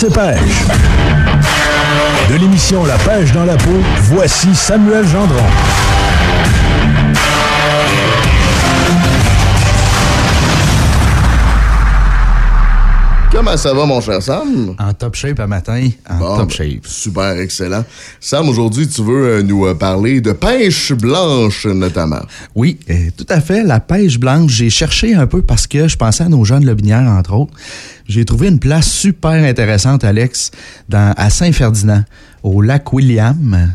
C'est pêche. De l'émission La pêche dans la peau, voici Samuel Gendron. Comment ça va, mon cher Sam? En top shape à matin, en Bon, top ben, shape. Super, excellent. Sam, aujourd'hui, tu veux euh, nous euh, parler de pêche blanche, notamment. Oui, euh, tout à fait. La pêche blanche, j'ai cherché un peu parce que je pensais à nos jeunes lobinières, entre autres. J'ai trouvé une place super intéressante, Alex, dans, à Saint-Ferdinand, au lac William.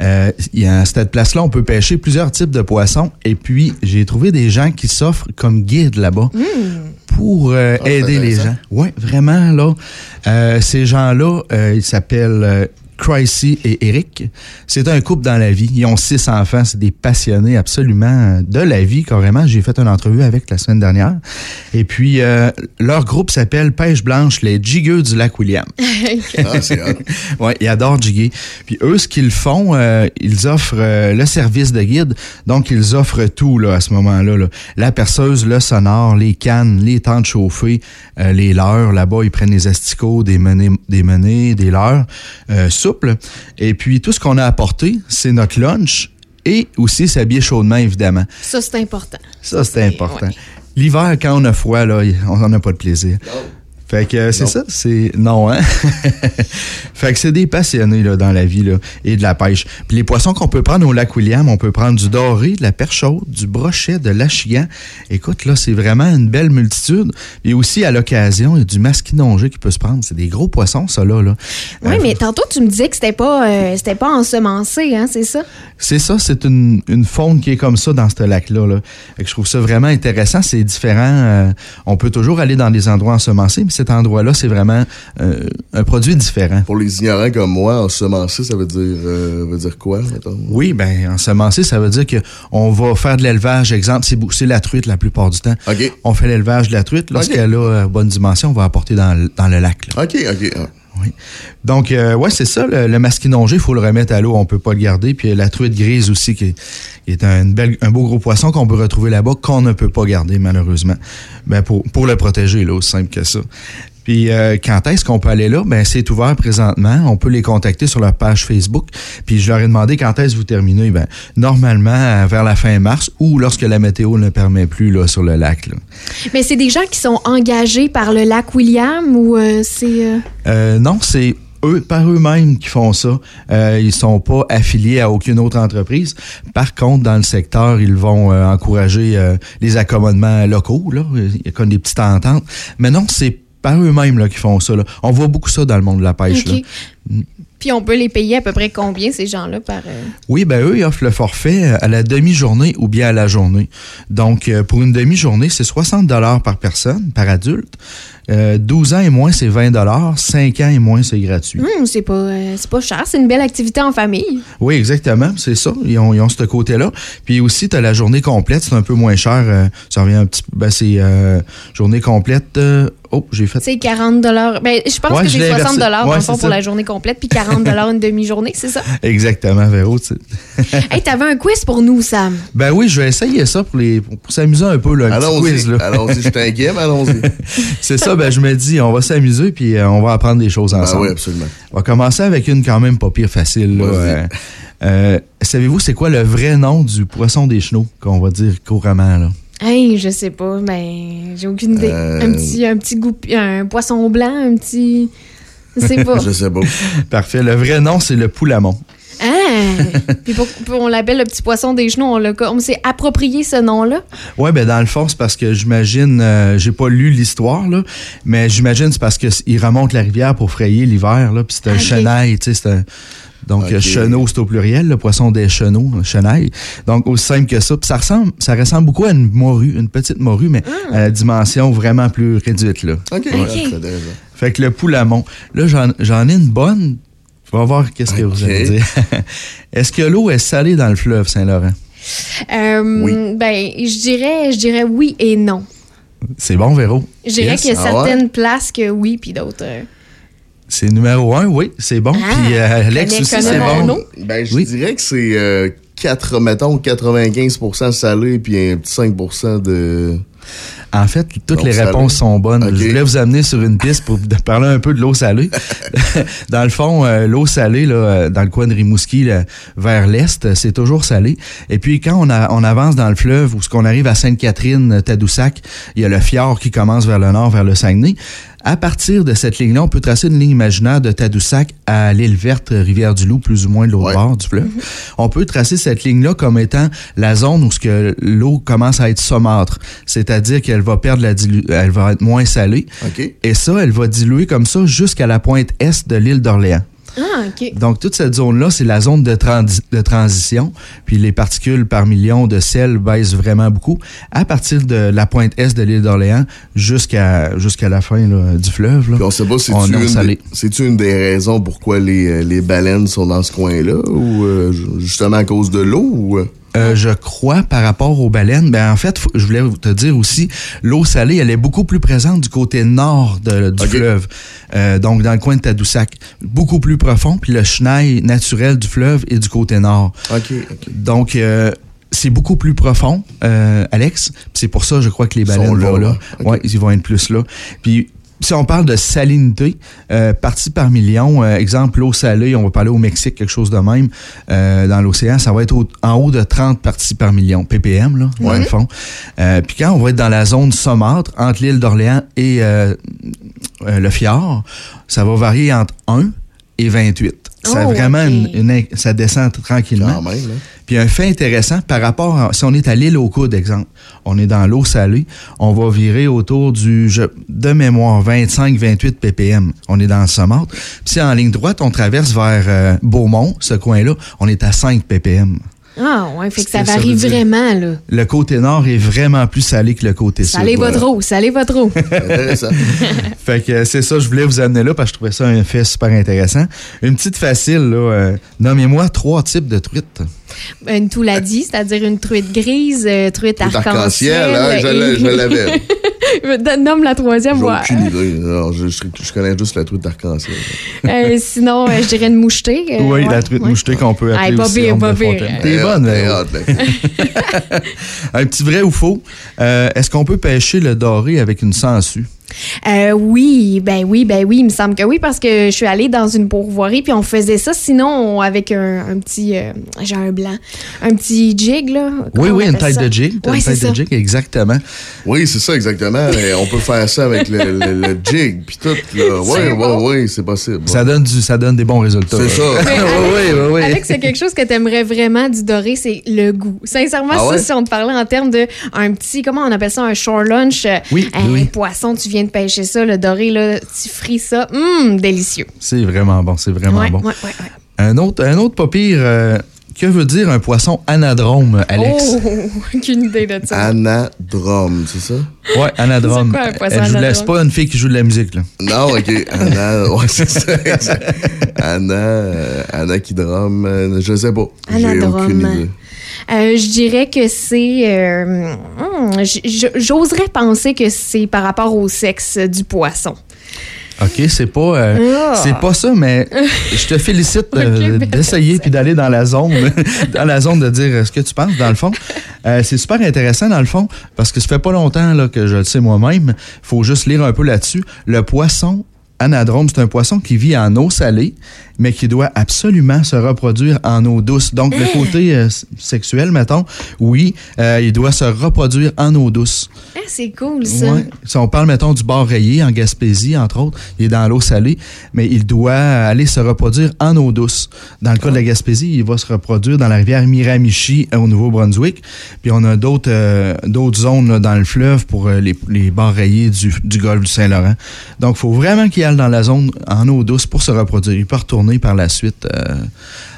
Euh, il y a- à cette place-là, on peut pêcher plusieurs types de poissons. Et puis, j'ai trouvé des gens qui s'offrent comme guides là-bas pour euh, Ah, aider les gens. Oui, vraiment, là. Euh, ces gens-là, euh, ils s'appellent Cricey et Eric. C'est un couple dans la vie. Ils ont six enfants. C'est des passionnés absolument de la vie, carrément. J'ai fait une entrevue avec la semaine dernière. Et puis, euh, leur groupe s'appelle Pêche Blanche, les Jiggeux du lac William. Ah, c'est. Ouais, ils adorent jiguer. Puis eux, ce qu'ils font, euh, ils offrent euh, le service de guide. Donc, ils offrent tout là, à ce moment-là. là. La perceuse, le sonore, les cannes, les temps de chauffer, euh, les leurres. Là-bas, ils prennent des asticots, des menées, des, menées, des leurres euh, Et puis, tout ce qu'on a apporté, c'est notre lunch et aussi s'habiller chaudement, évidemment. Ça, c'est important. Ça, c'est important. ouais. L'hiver, quand on a froid, là, on n'en a pas de plaisir. Fait que euh, c'est ça, c'est. Non, hein? fait que c'est des passionnés là, dans la vie là, et de la pêche. Puis les poissons qu'on peut prendre au lac William, on peut prendre du doré, de la perche chaude, du brochet, de l'achigan. Écoute, là, c'est vraiment une belle multitude. Et aussi, à l'occasion, il y a du masquinongé qui peut se prendre. C'est des gros poissons, ça, là. là. Oui, Euh, mais tantôt, tu me disais que c'était pas, euh, c'était pas ensemencé, hein, c'est ça? C'est ça, c'est une, une faune qui est comme ça dans ce lac-là. Là. Fait que je trouve ça vraiment intéressant. C'est différent. euh, on peut toujours aller dans des endroits ensemencés, mais cet endroit-là, c'est vraiment euh, un produit différent. Pour les ignorants comme moi, ensemencer, ça veut dire, euh, veut dire quoi, mettons? Oui, ben ensemencé, ça veut dire que on va faire de l'élevage. Exemple, c'est la truite la plupart du temps. On fait l'élevage de la truite. Lorsqu'elle a euh, bonne dimension, on va apporter dans, le- dans le lac. là. OK, OK. Oui. Donc, euh, ouais, c'est ça. Le, le masquinongé, il faut le remettre à l'eau. On peut pas le garder. Puis la truite grise aussi, qui est, un beau gros poisson qu'on peut retrouver là-bas, qu'on ne peut pas garder, malheureusement. Ben, pour, pour le protéger, là, aussi simple que ça. Puis euh, quand est-ce qu'on peut aller là? Ben, c'est ouvert présentement. On peut les contacter sur leur page Facebook. Puis je leur ai demandé quand est-ce que vous terminez? Ben, normalement, euh, vers la fin mars ou lorsque la météo ne permet plus là, sur le lac. Là. Mais c'est des gens qui sont engagés par le lac William ou euh, c'est. euh, Euh, non, c'est eux, par eux-mêmes qui font ça. Euh, ils sont pas affiliés à aucune autre entreprise. Par contre, dans le secteur, ils vont euh, encourager euh, les accommodements locaux. Là. Il y a comme des petites ententes. Mais non, c'est par eux-mêmes là, qui font ça. Là. On voit beaucoup ça dans le monde de la pêche. Là. Puis on peut les payer à peu près combien, ces gens-là, par. euh, Oui, ben eux, ils offrent le forfait euh, à la demi-journée ou bien à la journée. Donc, euh, pour une demi-journée, c'est 60 dollars par personne, par adulte. Euh, 12 ans et moins, c'est 20 dollars. 5 ans et moins, c'est gratuit. hum, c'est pas, euh, c'est pas cher, c'est une belle activité en famille. Oui, exactement, c'est ça. Ils ont, ils ont ce côté-là. Puis aussi, tu as la journée complète, c'est un peu moins cher. euh, ça revient un petit peu. Ben, c'est euh, journée complète. euh, oh, j'ai fait. C'est 40 Ben, je pense Ouais, que l'ai 60 inversé. dans Ouais, le fond c'est pour ça. la journée complète, puis 40 une demi-journée, c'est ça? Exactement, Véro. tu hey, t'avais un quiz pour nous, Sam. Ben oui, je vais essayer ça pour, les, pour, pour s'amuser un peu. Allons-y. Allons-y, je t'inquiète, allons-y. c'est ça, ben je me dis, on va s'amuser puis euh, on va apprendre des choses Ben ensemble. oui, absolument. On va commencer avec une quand même pas pire facile. là. Euh, euh, Savez-vous c'est quoi le vrai nom du poisson des chenaux, qu'on va dire couramment? Là? Hey, je sais pas, mais j'ai aucune idée. Euh. Un petit, un petit goût, un poisson blanc, un petit. Je sais pas. Je sais pas. Parfait. Le vrai nom, c'est le poulamon. Ah! Puis pour, pour- on l'appelle le petit poisson des genoux, on, s'est approprié ce nom-là. Ouais, ben dans le fond, c'est parce que j'imagine, euh, j'ai pas lu l'histoire, là, mais j'imagine c'est parce qu'il remonte la rivière pour frayer l'hiver, là, puis c'est un Ok. chenail, tu sais, c'est un. Donc, Ok. chenot, c'est au pluriel, le poisson des chenaux, chenail. Donc, aussi simple que ça. Puis ça ressemble, ça ressemble beaucoup à une morue, une petite morue, mais à la dimension vraiment plus réduite, là. OK. ouais. Fait que le poulamon. Là, j'en, j'en ai une bonne. On va voir qu'est-ce que vous allez dire. Est-ce que l'eau est salée dans le fleuve Saint-Laurent? Euh, Oui. Ben, je dirais, je dirais oui et non. C'est bon, Véro? Je dirais Yes. qu'il y a Ah ouais? certaines places que oui, puis d'autres. euh, C'est numéro un, oui, c'est bon. Ah, Puis euh, Alex aussi, c'est bon. Ben, je Oui. dirais que c'est euh, 4, mettons, 95 salé, puis un petit 5% de, En fait, toutes les réponses sont bonnes. Je voulais vous amener sur une piste pour parler un peu de l'eau salée. dans le fond, euh, l'eau salée, là, euh, dans le coin de Rimouski, là, vers l'est, c'est toujours salé. Et puis, quand on, a- on avance dans le fleuve, ou ce qu'on arrive à Sainte-Catherine, Tadoussac, il y a le fjord qui commence vers le nord, vers le Saguenay. À partir de cette ligne-là, on peut tracer une ligne imaginaire de Tadoussac à l'île verte, Rivière-du-Loup, plus ou moins de l'autre Ouais. bord du fleuve. On peut tracer cette ligne-là comme étant la zone où ce que l'eau commence à être saumâtre, c'est-à-dire qu'elle va perdre la dilu- elle va être moins salée. Et ça, elle va diluer comme ça jusqu'à la pointe est de l'île d'Orléans. Ah, OK. Donc, toute cette zone-là, c'est la zone de, transi- de transition. Puis les particules par million de sel baissent vraiment beaucoup à partir de la pointe est de l'île d'Orléans jusqu'à jusqu'à la fin là, du fleuve. là. Puis on sait pas, c'est-tu est une, salé. des- c'est-tu une des raisons pourquoi les, euh, les baleines sont dans ce coin-là? Ou euh, ju- justement à cause de l'eau? Ou, euh? Je crois par rapport aux baleines, ben en fait, je voulais te dire aussi, l'eau salée, elle est beaucoup plus présente du côté nord de- du fleuve, Euh, donc dans le coin de Tadoussac, beaucoup plus profond, puis le chenal naturel du fleuve est du côté nord. OK, OK. Donc euh, c'est beaucoup plus profond, euh, Alex. C'est pour ça, je crois que les baleines là, vont là. ouais. Ok. Ouais, ils vont être plus là. Puis si on parle de salinité, euh, partie par million, euh, exemple l'eau salée, on va parler au Mexique, quelque chose de même, euh, dans l'océan, ça va être au- en haut de 30 parties par million, ppm, là, dans le fond. Puis quand on va être dans la zone saumâtre, entre l'île d'Orléans et le fjord, ça va varier entre 1 et 28. Ça, Oh, vraiment, une- une- ça descend tranquillement. Même, hein? Puis un fait intéressant par rapport à, si on est à l'île aux coudes, exemple, on est dans l'eau salée, on va virer autour du, je- de mémoire, 25-28 ppm. On est dans le saumâtre. Puis si en ligne droite, on traverse vers euh, Beaumont, ce coin-là, on est à 5 ppm. Ah, ouais, fait que ça varie vraiment, là. Le côté nord est vraiment plus salé que le côté sud. Salez votre eau, salez votre eau. Fait que euh, c'est ça, je voulais vous amener là parce que je trouvais ça un fait super intéressant. Une petite facile, là. euh, Nommez-moi trois types de truites. Une tout l'a dit, c'est-à-dire une truite grise, euh, truite arc-en-ciel. arc-en-ciel, hein? Je l'avais. Nomme la troisième, J'ai aucune idée. Non, je, je- je connais juste la truite d'arc-en-ciel. Euh, sinon, euh, je dirais une mouchetée. euh, oui, ouais, la truite ouais. mouchetée qu'on peut appeler Hey, pas aussi pire, pas pire. T'es bonne. Un petit vrai ou faux? Euh, Est-ce qu'on peut pêcher le doré avec une sangsue? Euh, oui, ben oui, ben oui, il me semble que oui, parce que je suis allée dans une pourvoirie, puis on faisait ça, sinon, on- avec un, un petit, euh, j'ai un blanc, un petit jig, là. Oui, oui, une tête ça? de jig. Ouais, une c'est tête ça. de jig, exactement. Oui, c'est ça, exactement. Et on peut faire ça avec le, le- le jig, puis tout. Là. Oui, oui, oui, c'est possible. Ça donne, du, ça donne des bons résultats. C'est ça. Oui, oui, oui, oui. Alex, c'est quelque chose que t'aimerais vraiment du doré, c'est le goût. Sincèrement, Ah ça, si on te parlait en termes de un petit, comment on appelle ça, un shore lunch, euh, Oui, un oui. poisson, tu viens de pêcher ça, le doré, là, tu frites ça, hum, délicieux. C'est vraiment bon, c'est vraiment ouais, bon. ouais, ouais, ouais. Un autre, un autre pas pire, euh, que veut dire un poisson anadrome, Alex? Oh, aucune idée de ça. Anadrome, c'est ça? Ouais, anadrome. C'est quoi un poisson Euh, je vous laisse anadrome? pas une fille qui joue de la musique, là. Non, OK. Anna, ouais, c'est ça. Anna, euh, Anna qui drame, euh, je sais pas. Anadrome. aucune idée. Euh, je dirais que c'est. euh, j- J'oserais penser que c'est par rapport au sexe du poisson. OK, c'est pas euh, Ah. c'est pas ça, mais je te félicite euh, d'essayer puis d'aller dans la zone, dans la zone de dire euh, ce que tu penses, dans le fond. Euh, c'est super intéressant, dans le fond, parce que ça fait pas longtemps là, que je le sais moi-même. faut juste lire un peu là-dessus. Le poisson anadrome, c'est un poisson qui vit en eau salée, mais qui doit absolument se reproduire en eau douce. Donc, le côté euh, sexuel, mettons, oui, euh, il doit se reproduire en eau douce. Ah, c'est cool, ça. Ouais. Si on parle, mettons, du bar rayé en Gaspésie, entre autres, il est dans l'eau salée, mais il doit aller se reproduire en eau douce. Dans le cas de la Gaspésie, il va se reproduire dans la rivière Miramichi euh, au Nouveau-Brunswick. Puis on a d'autres euh, d'autres zones là, dans le fleuve pour les, les bars rayés du, du golfe du Saint-Laurent. Donc, il faut vraiment qu'il dans la zone en eau douce pour se reproduire. Il peut retourner par la suite. euh,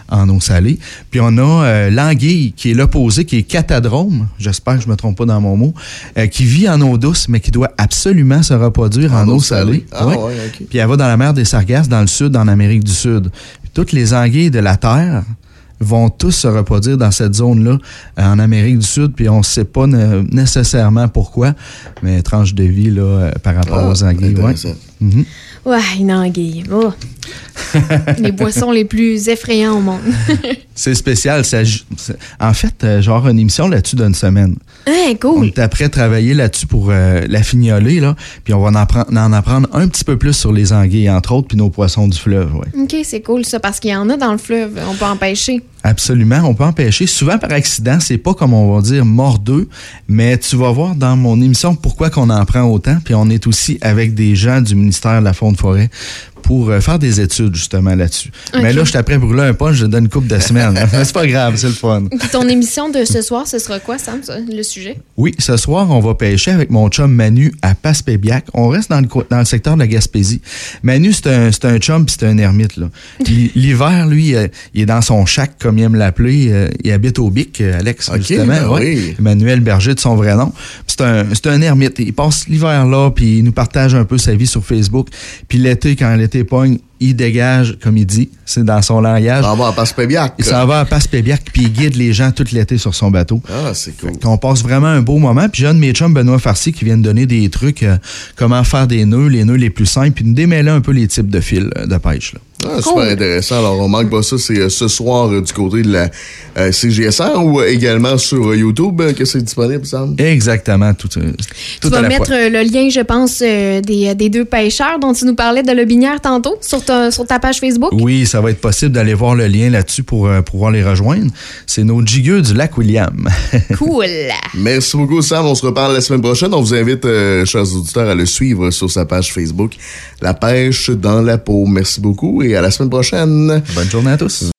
en eau salée. Puis on a euh, l'anguille qui est l'opposé, qui est catadrome, j'espère que je me trompe pas dans mon mot, euh, qui vit en eau douce, mais qui doit absolument se reproduire en, eau salée. Ah, Ouais. ouais, OK. Puis elle va dans la mer des Sargasses, dans le sud, en Amérique du Sud. Puis toutes les anguilles de la Terre vont tous se reproduire dans cette zone-là, en Amérique du Sud, puis on ne sait pas ne- nécessairement pourquoi, mais tranche de vie là, par rapport Ah, aux. Ouais. Mhm. Ouais, une anguille. Oh. les boissons les plus effrayants au monde. C'est spécial. ça en fait, euh, genre une émission là-dessus d'une semaine. On cool. est après travailler là-dessus pour euh, la fignoler, là. Puis on va en apprendre, en apprendre un petit peu plus sur les anguilles, entre autres, puis nos poissons du fleuve, ouais. OK, c'est cool ça, parce qu'il y en a dans le fleuve. On peut en pêcher. Absolument, on peut empêcher. Souvent par accident, c'est pas comme on va dire mordeux, mais tu vas voir dans mon émission pourquoi qu'on en prend autant. Puis on est aussi avec des gens du ministère de la Faune Forêt pour euh, faire des études justement là-dessus. Mais là, je suis après brûler un punch, je donne une coupe de semaines. Mais c'est pas grave, c'est le fun. Puis ton émission de ce soir, ce sera quoi, Sam, le sujet? Oui, ce soir, on va pêcher avec mon chum Manu à Passepébiac. On reste dans le, co- dans le secteur de la Gaspésie. Manu, c'est un, chum puis c'est un ermite. L'hiver, lui, euh, il est dans son shack, comme il aime l'appeler. euh, il habite au Bic, Alex, Ok, justement. ben ouais. oui. Emmanuel Berger, de son vrai nom. Puis C'est un, c'est un ermite. Il passe l'hiver là, puis il nous partage un peu sa vie sur Facebook. Puis l'été, quand l'été il dégage, comme il dit, c'est dans son langage. On va à Passe-Pébiac. Il s'en va à Passepébiac, puis il guide les gens tout l'été sur son bateau. Ah, c'est cool. On passe vraiment un beau moment. Puis j'ai un de mes chums, Benoît Farcy, qui vient de donner des trucs, euh, comment faire des nœuds, les nœuds les plus simples, puis nous démêler un peu les types de fils euh, de pêche. Là. Ah, Cool. super intéressant. Alors, on manque pas ça. C'est euh, ce soir euh, du côté de la euh, CGSR ou également sur euh, YouTube euh, que c'est disponible, Sam? Exactement, tout, euh, tout tu à vas la mettre fois. le lien, je pense, euh, des, des deux pêcheurs dont tu nous parlais de Lobinière tantôt sur ta, sur ta page Facebook? Oui, ça va être possible d'aller voir le lien là-dessus pour euh, pouvoir les rejoindre. C'est nos jigueux du lac William. Cool. Merci beaucoup, Sam. On se reparle la semaine prochaine. On vous invite, euh, chers auditeurs, à le suivre sur sa page Facebook, La pêche dans la peau. Merci beaucoup et à la semaine prochaine. Bonne journée à tous.